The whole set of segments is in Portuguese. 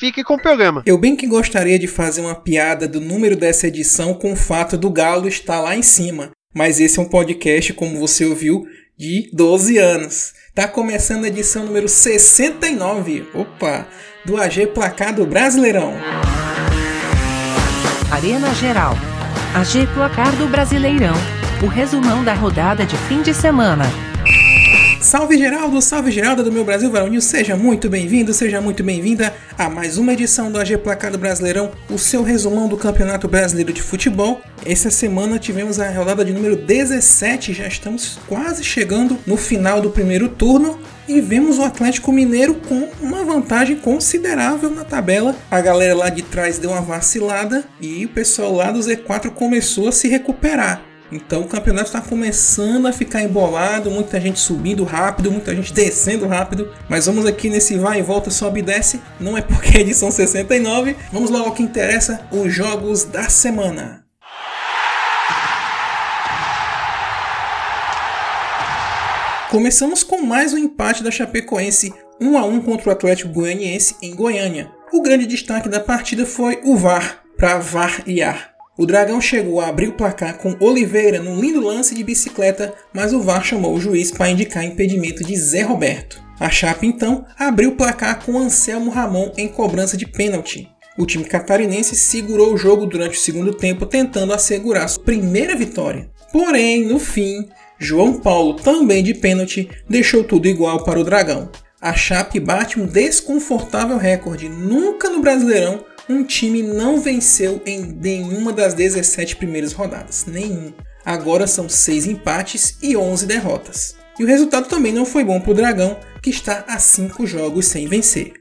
fique com o programa. Eu bem que gostaria de fazer uma piada do número dessa edição com o fato do Galo estar lá em cima, mas esse é um podcast, como você ouviu, de 12 anos. Tá começando a edição número 69, opa, do AG Placado Brasileirão. Arena Geral. AG Placar do Brasileirão. O resumão da rodada de fim de semana. Salve Geraldo, salve Geralda do meu Brasil Varonil, seja muito bem-vindo, seja muito bem-vinda a mais uma edição do AG Placar do Brasileirão, o seu resumão do Campeonato Brasileiro de Futebol. Essa semana tivemos a rodada de número 17, já estamos quase chegando no final do primeiro turno e vemos o Atlético Mineiro com uma vantagem considerável na tabela. A galera lá de trás deu uma vacilada e o pessoal lá do Z4 começou a se recuperar. Então o campeonato está começando a ficar embolado, muita gente subindo rápido, muita gente descendo rápido. Mas vamos aqui nesse vai e volta, sobe e desce. Não é porque é edição 69. Vamos logo ao que interessa: os jogos da semana. Começamos com mais um empate da Chapecoense 1 a 1 contra o Atlético Goianiense em Goiânia. O grande destaque da partida foi o VAR para variar. O Dragão chegou a abrir o placar com Oliveira num lindo lance de bicicleta, mas o VAR chamou o juiz para indicar impedimento de Zé Roberto. A Chape então abriu o placar com Anselmo Ramon em cobrança de pênalti. O time catarinense segurou o jogo durante o segundo tempo, tentando assegurar sua primeira vitória. Porém, no fim, João Paulo, também de pênalti, deixou tudo igual para o Dragão. A Chape bate um desconfortável recorde. Nunca no Brasileirão um time não venceu em nenhuma das 17 primeiras rodadas. Nenhum. Agora são 6 empates e 11 derrotas. E o resultado também não foi bom para o Dragão, que está a 5 jogos sem vencer.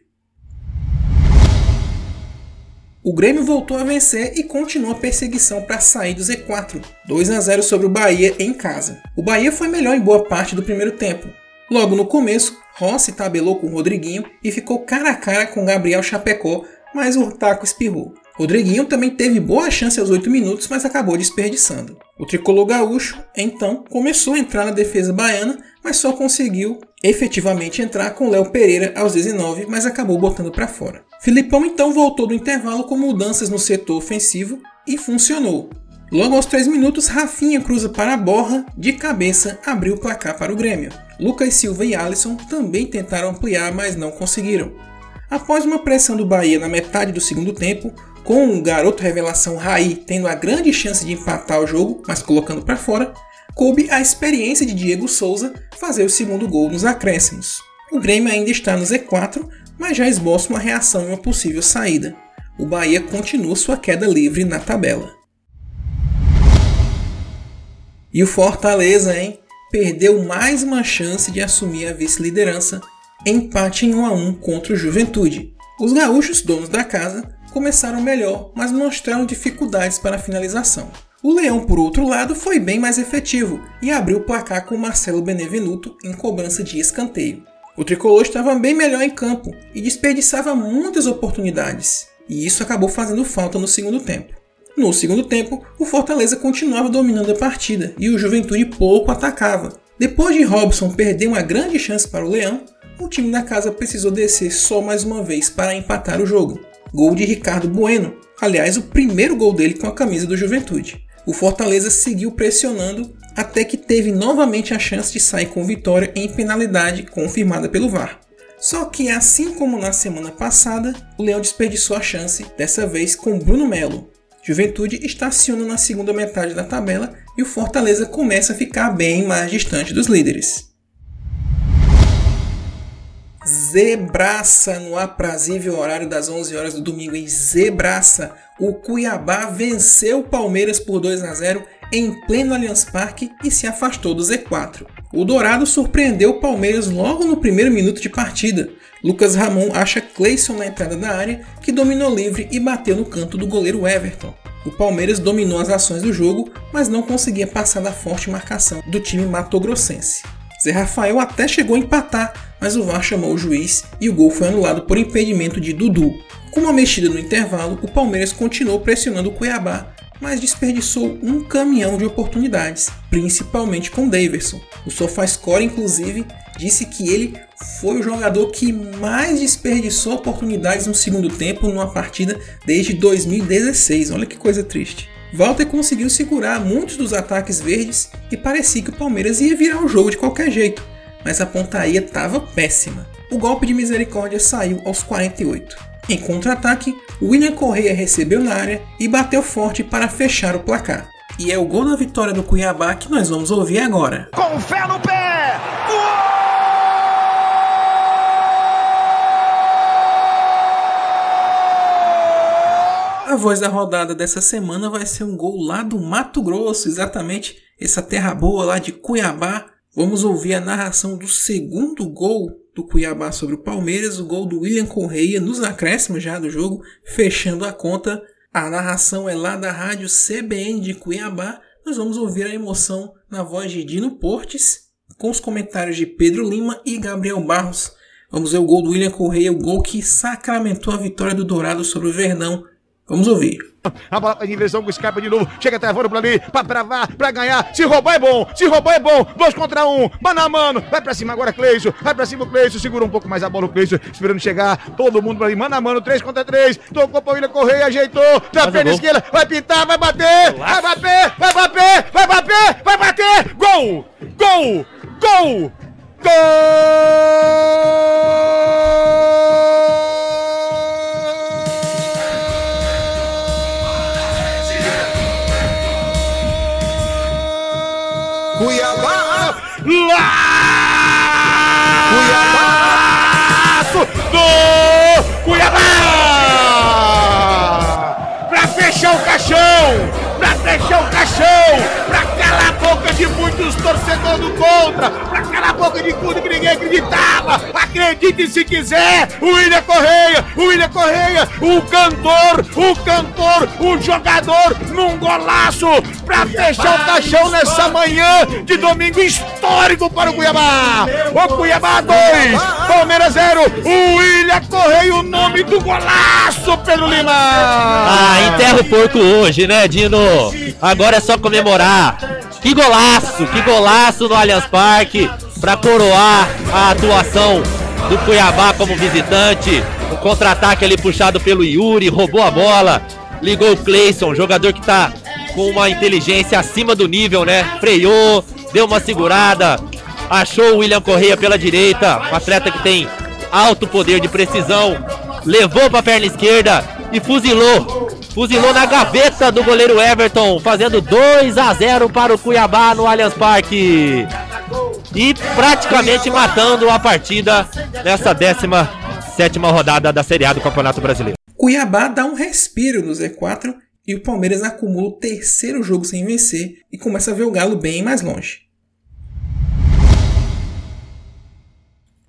O Grêmio voltou a vencer e continua a perseguição para sair do Z4, 2 a 0 sobre o Bahia em casa. O Bahia foi melhor em boa parte do primeiro tempo. Logo no começo, Rossi tabelou com o Rodriguinho e ficou cara a cara com Gabriel Chapecó, mas o taco espirrou. Rodriguinho também teve boa chance aos 8 minutos, mas acabou desperdiçando. O tricolor gaúcho, então, começou a entrar na defesa baiana, mas só conseguiu efetivamente entrar com Léo Pereira aos 19, mas acabou botando para fora. Filipão então voltou do intervalo com mudanças no setor ofensivo e funcionou. Logo aos 3 minutos, Rafinha cruza para a borra, de cabeça abriu o placar para o Grêmio. Lucas Silva e Alisson também tentaram ampliar, mas não conseguiram. Após uma pressão do Bahia na metade do segundo tempo, com o garoto revelação Raí tendo a grande chance de empatar o jogo, mas colocando para fora, coube a experiência de Diego Souza fazer o segundo gol nos acréscimos. O Grêmio ainda está no Z4, mas já esboça uma reação e uma possível saída. O Bahia continua sua queda livre na tabela. E o Fortaleza, hein? Perdeu mais uma chance de assumir a vice-liderança, empate em 1 a 1 contra o Juventude. Os gaúchos, donos da casa, começaram melhor, mas mostraram dificuldades para a finalização. O Leão, por outro lado, foi bem mais efetivo e abriu o placar com Marcelo Benevenuto em cobrança de escanteio. O tricolor estava bem melhor em campo e desperdiçava muitas oportunidades, e isso acabou fazendo falta no segundo tempo. No segundo tempo, o Fortaleza continuava dominando a partida e o Juventude pouco atacava. Depois de Robson perder uma grande chance para o Leão, o time da casa precisou descer só mais uma vez para empatar o jogo. Gol de Ricardo Bueno, aliás, o primeiro gol dele com a camisa do Juventude. O Fortaleza seguiu pressionando até que teve novamente a chance de sair com vitória em penalidade confirmada pelo VAR. Só que, assim como na semana passada, o Leão desperdiçou a chance, dessa vez com Bruno Melo. Juventude estaciona na segunda metade da tabela e o Fortaleza começa a ficar bem mais distante dos líderes. Zebraça no aprazível horário das 11 horas do domingo em Zebraça. O Cuiabá venceu o Palmeiras por 2 a 0 em pleno Allianz Parque e se afastou do Z4. O Dourado surpreendeu o Palmeiras logo no primeiro minuto de partida. Lucas Ramon acha Cleison na entrada da área, que dominou livre e bateu no canto do goleiro Everton. O Palmeiras dominou as ações do jogo, mas não conseguia passar da forte marcação do time matogrossense. Zé Rafael até chegou a empatar, mas o VAR chamou o juiz e o gol foi anulado por impedimento de Dudu. Com uma mexida no intervalo, o Palmeiras continuou pressionando o Cuiabá, mas desperdiçou um caminhão de oportunidades, principalmente com Daverson. O SofaScore, inclusive, disse que ele foi o jogador que mais desperdiçou oportunidades no segundo tempo numa partida desde 2016. Olha que coisa triste. Walter conseguiu segurar muitos dos ataques verdes e parecia que o Palmeiras ia virar o jogo de qualquer jeito, mas a pontaria estava péssima. O golpe de misericórdia saiu aos 48. Em contra-ataque, William Correia recebeu na área e bateu forte para fechar o placar. E é o gol da vitória do Cuiabá que nós vamos ouvir agora. Com fé no pé! A voz da rodada dessa semana vai ser um gol lá do Mato Grosso, exatamente essa terra boa lá de Cuiabá. Vamos ouvir a narração do segundo gol do Cuiabá sobre o Palmeiras, o gol do William Correia nos acréscimos já do jogo, fechando a conta. A narração é lá da rádio CBN de Cuiabá. Nós vamos ouvir a emoção na voz de Dino Portes, com os comentários de Pedro Lima e Gabriel Barros. Vamos ver o gol do William Correia, o gol que sacramentou a vitória do Dourado sobre o Verdão Vamos ouvir. A bola em inversão com o Scarpa de novo. Chega travando pra ali, pra travar, pra ganhar. Se roubar é bom, se roubar é bom. Dois contra um, mano a mano. Vai pra cima agora, Cleison. Vai pra cima o. Segura um pouco mais a bola o esperando chegar. Todo mundo pra ali, mano a mano. Três contra três. Tocou pra William Correia, ajeitou. Na perna esquerda, vai pintar, vai bater. Vai bater, vai bater, vai bater, vai bater. Gol! Gol! Gol! Gol! Cuiabá! Do Cuiabá! Pra fechar o caixão! Pra fechar o caixão! Pra calar a boca de muitos torcedores do contra! Pra calar a boca de acreditava! Acredite se quiser! O William Correia! O William Correia! O cantor! O cantor! O jogador! Num golaço! Pra fechar o caixão nessa manhã de domingo histórico para o Cuiabá! O Cuiabá 2! Palmeiras 0! O William Correia, o nome do golaço, Pedro Lima! Ah, enterra o porco hoje, né, Dino? Agora é só comemorar. Que golaço, que golaço no Allianz Parque para coroar a atuação do Cuiabá como visitante. O contra-ataque ali puxado pelo Yuri, roubou a bola, ligou o Cleison, jogador que tá com uma inteligência acima do nível, né? Freou, deu uma segurada, achou o William Correia pela direita, um atleta que tem alto poder de precisão, levou para a perna esquerda e fuzilou. Fuzilou na gaveta do goleiro Everton, fazendo 2 a 0 para o Cuiabá no Allianz Parque. E praticamente matando a partida nessa 17 rodada da Série A do Campeonato Brasileiro. Cuiabá dá um respiro no Z4 e o Palmeiras acumula o terceiro jogo sem vencer e começa a ver o Galo bem mais longe.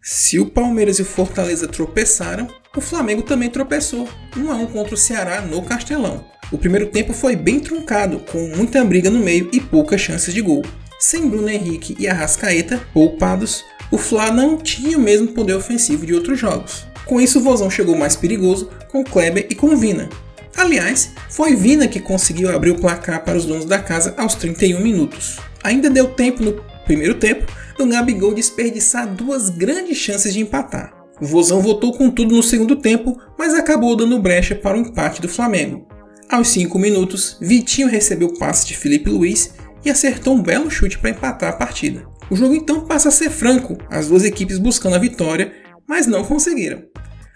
Se o Palmeiras e o Fortaleza tropeçaram, o Flamengo também tropeçou, 1 a 1 contra o Ceará no Castelão. O primeiro tempo foi bem truncado, com muita briga no meio e poucas chances de gol. Sem Bruno Henrique e Arrascaeta poupados, o Fla não tinha o mesmo poder ofensivo de outros jogos. Com isso, o Vozão chegou mais perigoso com Kleber e com Vina. Aliás, foi Vina que conseguiu abrir o placar para os donos da casa aos 31 minutos. Ainda deu tempo no primeiro tempo do Gabigol desperdiçar duas grandes chances de empatar. O Vozão voltou com tudo no segundo tempo, mas acabou dando brecha para o empate do Flamengo. Aos 5 minutos, Vitinho recebeu o passe de Felipe Luiz e acertou um belo chute para empatar a partida. O jogo então passa a ser franco, as duas equipes buscando a vitória, mas não conseguiram.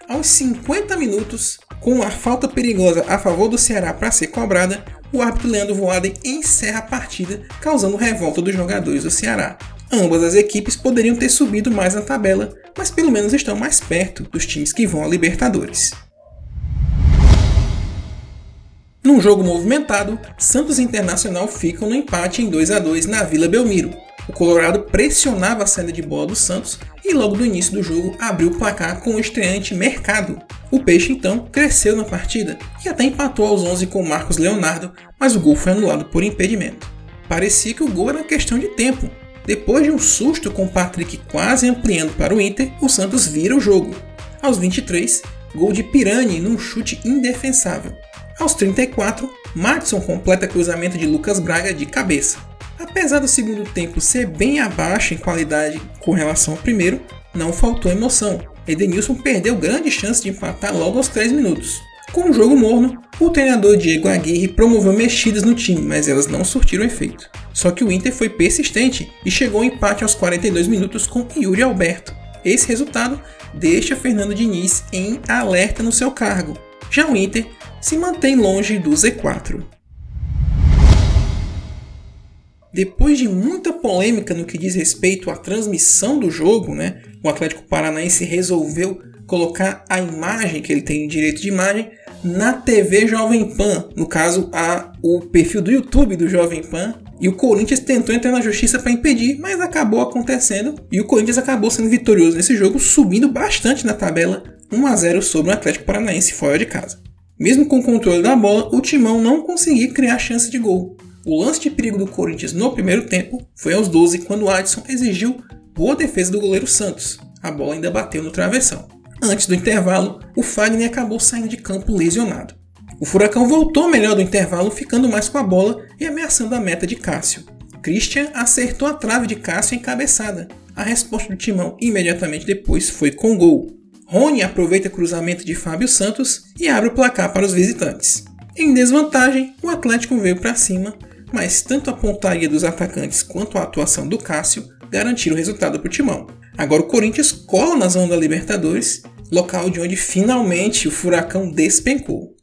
Aos 50 minutos, com a falta perigosa a favor do Ceará para ser cobrada, o árbitro Leandro Voaden encerra a partida, causando revolta dos jogadores do Ceará. Ambas as equipes poderiam ter subido mais na tabela, mas pelo menos estão mais perto dos times que vão à Libertadores. Num jogo movimentado, Santos Internacional ficam no empate em 2 a 2 na Vila Belmiro. O Colorado pressionava a saída de bola do Santos e logo no início do jogo abriu o placar com o estreante Mercado. O Peixe então cresceu na partida e até empatou aos 11 com Marcos Leonardo, mas o gol foi anulado por impedimento. Parecia que o gol era questão de tempo. Depois de um susto com Patrick quase ampliando para o Inter, o Santos vira o jogo. Aos 23, gol de Pirani num chute indefensável. Aos 34, Matson completa cruzamento de Lucas Braga de cabeça. Apesar do segundo tempo ser bem abaixo em qualidade com relação ao primeiro, não faltou emoção. Edenilson perdeu grande chance de empatar logo aos 3 minutos. Com o jogo morno, o treinador Diego Aguirre promoveu mexidas no time, mas elas não surtiram efeito. Só que o Inter foi persistente e chegou ao empate aos 42 minutos com Yuri Alberto. Esse resultado deixa Fernando Diniz em alerta no seu cargo. Já o Inter se mantém longe do Z4. Depois de muita polêmica no que diz respeito à transmissão do jogo, né, o Atlético Paranaense resolveu colocar a imagem que ele tem direito de imagem na TV Jovem Pan, no caso a, o perfil do YouTube do Jovem Pan, e o Corinthians tentou entrar na justiça para impedir, mas acabou acontecendo e o Corinthians acabou sendo vitorioso nesse jogo, subindo bastante na tabela 1 a 0 sobre o Atlético Paranaense fora de casa. Mesmo com o controle da bola, o Timão não conseguia criar chance de gol. O lance de perigo do Corinthians no primeiro tempo foi aos 12 quando o Adson exigiu boa defesa do goleiro Santos. A bola ainda bateu no travessão. Antes do intervalo, o Fagner acabou saindo de campo lesionado. O Furacão voltou melhor do intervalo, ficando mais com a bola e ameaçando a meta de Cássio. Christian acertou a trave de Cássio em cabeçada. A resposta do Timão imediatamente depois foi com gol. Rony aproveita o cruzamento de Fábio Santos e abre o placar para os visitantes. Em desvantagem, o Atlético veio para cima mas tanto a pontaria dos atacantes quanto a atuação do Cássio garantiram o resultado para o Timão. Agora o Corinthians cola na zona da Libertadores, local de onde finalmente o Furacão despencou.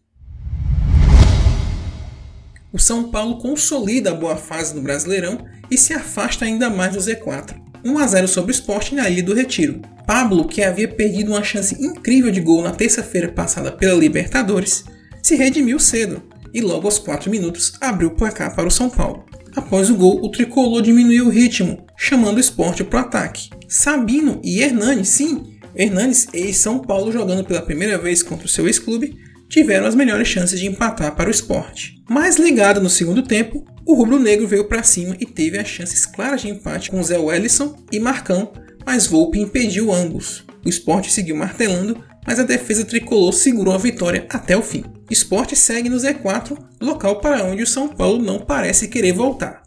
O São Paulo consolida a boa fase do Brasileirão e se afasta ainda mais do Z4. 1 a 0 sobre o Sport na Ilha do Retiro. Pablo, que havia perdido uma chance incrível de gol na terça-feira passada pela Libertadores, se redimiu cedo e logo aos 4 minutos abriu o placar para o São Paulo. Após o gol, o tricolor diminuiu o ritmo, chamando o esporte para o ataque. Sabino e Hernani, sim, Hernanes e São Paulo jogando pela primeira vez contra o seu ex-clube, tiveram as melhores chances de empatar para o esporte. Mais ligado no segundo tempo, o rubro-negro veio para cima e teve as chances claras de empate com Zé Wellison e Marcão, mas Volpe impediu ambos. O esporte seguiu martelando, mas a defesa tricolor segurou a vitória até o fim. Esporte segue no Z4, local para onde o São Paulo não parece querer voltar.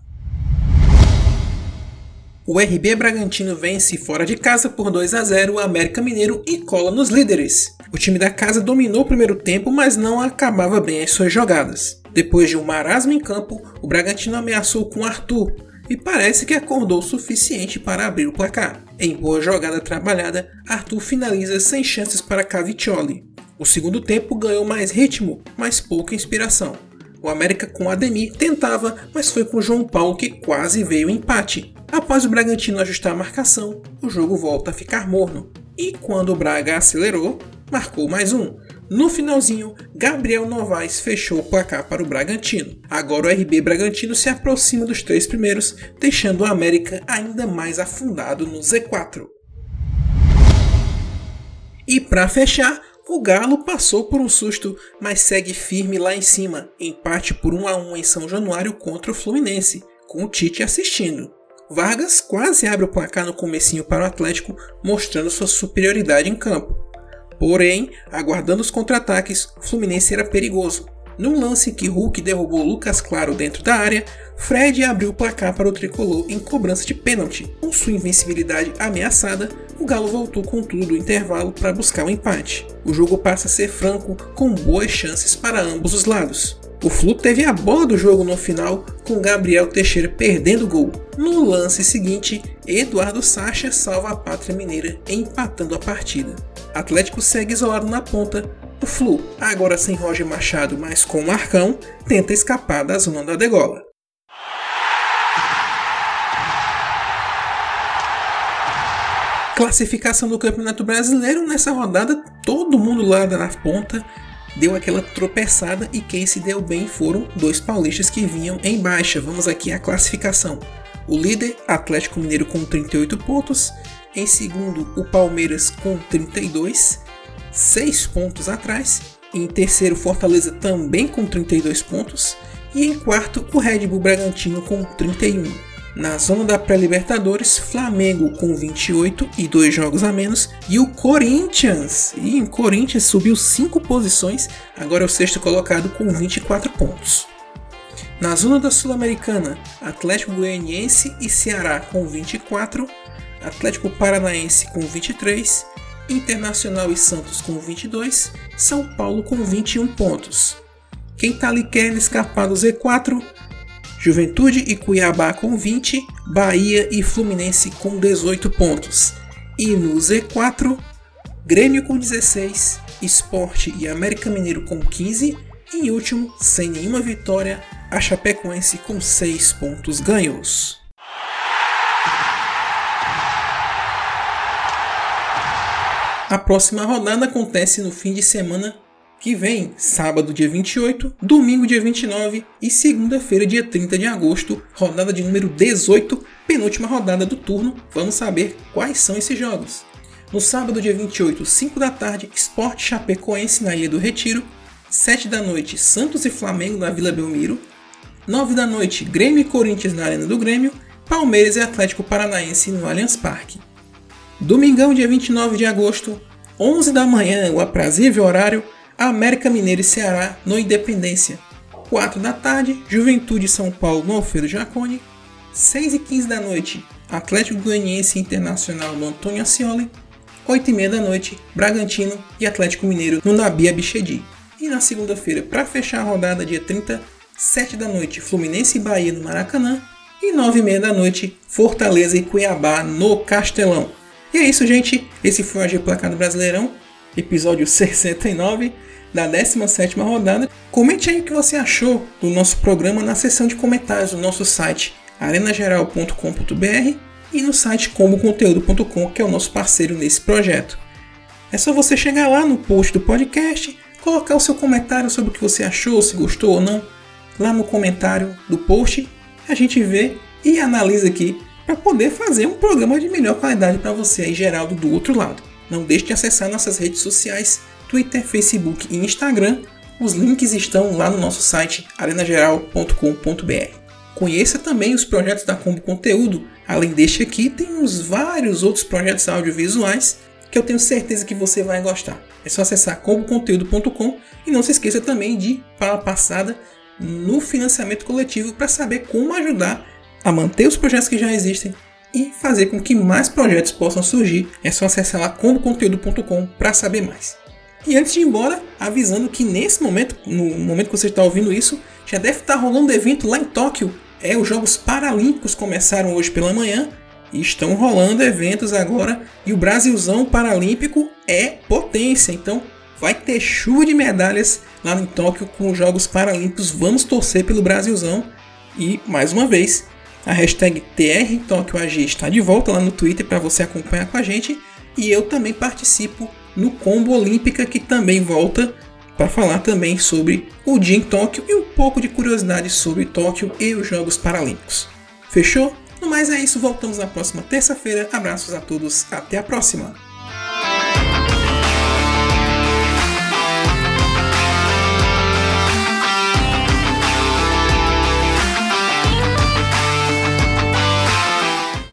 O RB Bragantino vence fora de casa por 2 a 0 o América Mineiro e cola nos líderes. O time da casa dominou o primeiro tempo, mas não acabava bem as suas jogadas. Depois de um marasmo em campo, o Bragantino ameaçou com Arthur e parece que acordou o suficiente para abrir o placar. Em boa jogada trabalhada, Arthur finaliza sem chances para Caviccioli. O segundo tempo ganhou mais ritmo, mas pouca inspiração. O América com Ademir tentava, mas foi com João Paulo que quase veio o empate. Após o Bragantino ajustar a marcação, o jogo volta a ficar morno. E quando o Braga acelerou, marcou mais um. No finalzinho, Gabriel Novaes fechou o placar para o Bragantino. Agora o RB Bragantino se aproxima dos três primeiros, deixando o América ainda mais afundado no Z4. E para fechar, o Galo passou por um susto, mas segue firme lá em cima, empate por 1 a 1 em São Januário contra o Fluminense, com o Tite assistindo. Vargas quase abre o placar no comecinho para o Atlético, mostrando sua superioridade em campo. Porém, aguardando os contra-ataques, o Fluminense era perigoso. Num lance que Hulk derrubou Lucas Claro dentro da área, Fred abriu o placar para o tricolor em cobrança de pênalti. Com sua invencibilidade ameaçada, o Galo voltou com tudo do intervalo para buscar o um empate. O jogo passa a ser franco, com boas chances para ambos os lados. O Flu teve a bola do jogo no final, com Gabriel Teixeira perdendo o gol. No lance seguinte, Eduardo Sacha salva a pátria mineira, empatando a partida. Atlético segue isolado na ponta, o Flu, agora sem Roger Machado, mas com Marcão, tenta escapar da zona da degola. Classificação do Campeonato Brasileiro nessa rodada, todo mundo lá na ponta deu aquela tropeçada e quem se deu bem foram dois paulistas que vinham em baixa. Vamos aqui à classificação. o líder Atlético Mineiro com 38 pontos, em segundo o Palmeiras com 32, 6 pontos atrás, em terceiro Fortaleza também com 32 pontos e em quarto o Red Bull Bragantino com 31. Na zona da pré-Libertadores, Flamengo com 28 e dois jogos a menos. E o Corinthians. E o Corinthians subiu 5 posições, agora é o sexto colocado com 24 pontos. Na zona da Sul-Americana, Atlético Goianiense e Ceará com 24, Atlético Paranaense com 23, Internacional e Santos com 22, São Paulo com 21 pontos. Quem tá ali querendo escapar do Z4 Juventude e Cuiabá com 20, Bahia e Fluminense com 18 pontos. E no Z4, Grêmio com 16, Esporte e América Mineiro com 15, e em último, sem nenhuma vitória, a Chapecoense com 6 pontos ganhos. A próxima rodada acontece no fim de semana que vem, sábado dia 28, domingo dia 29 e segunda-feira dia 30 de agosto, rodada de número 18, penúltima rodada do turno. Vamos saber quais são esses jogos. No sábado dia 28, 5 da tarde, Sport Chapecoense na Ilha do Retiro, 7 da noite, Santos e Flamengo na Vila Belmiro, 9 da noite, Grêmio e Corinthians na Arena do Grêmio, Palmeiras e Atlético Paranaense no Allianz Parque. Domingão, dia 29 de agosto, 11 da manhã, o aprazível horário, América Mineiro e Ceará no Independência. 4 da tarde, Juventude São Paulo no Alfredo Jaconi. 6 e 15 da noite, Atlético Goianiense Internacional no Antônio Ascioli. 8 e meia da noite, Bragantino e Atlético Mineiro no Nabi Abichedi. E na segunda-feira, para fechar a rodada, dia 30, 7 da noite, Fluminense e Bahia no Maracanã. E 9 e meia da noite, Fortaleza e Cuiabá no Castelão. E é isso, gente. Esse foi o AG Placado Brasileirão, episódio 69 da 17ª rodada. Comente aí o que você achou do nosso programa na seção de comentários do nosso site arenageral.com.br e no site comboconteúdo.com, que é o nosso parceiro nesse projeto. É só você chegar lá no post do podcast, colocar o seu comentário sobre o que você achou, se gostou ou não, lá no comentário do post, a gente vê e analisa aqui para poder fazer um programa de melhor qualidade para você aí, Geraldo, do outro lado. Não deixe de acessar nossas redes sociais, Twitter, Facebook e Instagram. Os links estão lá no nosso site arenageral.com.br. Conheça também os projetos da Combo Conteúdo. Além deste aqui, temos vários outros projetos audiovisuais que eu tenho certeza que você vai gostar. É só acessar comboconteúdo.com e não se esqueça também de a passada no financiamento coletivo para saber como ajudar a manter os projetos que já existem e fazer com que mais projetos possam surgir. É só acessar lá comboconteúdo.com para saber mais. E antes de ir embora, avisando que nesse momento, no momento que você está ouvindo isso, já deve estar rolando evento lá em Tóquio. É, os Jogos Paralímpicos começaram hoje pela manhã e estão rolando eventos agora. E o Brasilzão Paralímpico é potência, então vai ter chuva de medalhas lá em Tóquio com os Jogos Paralímpicos. Vamos torcer pelo Brasilzão. E mais uma vez, a hashtag TRTokyoAG está de volta lá no Twitter para você acompanhar com a gente. E eu também participo no Combo Olímpica, que também volta para falar também sobre o dia em Tóquio e um pouco de curiosidade sobre Tóquio e os Jogos Paralímpicos. Fechou? No mais é isso, voltamos na próxima terça-feira. Abraços a todos, até a próxima!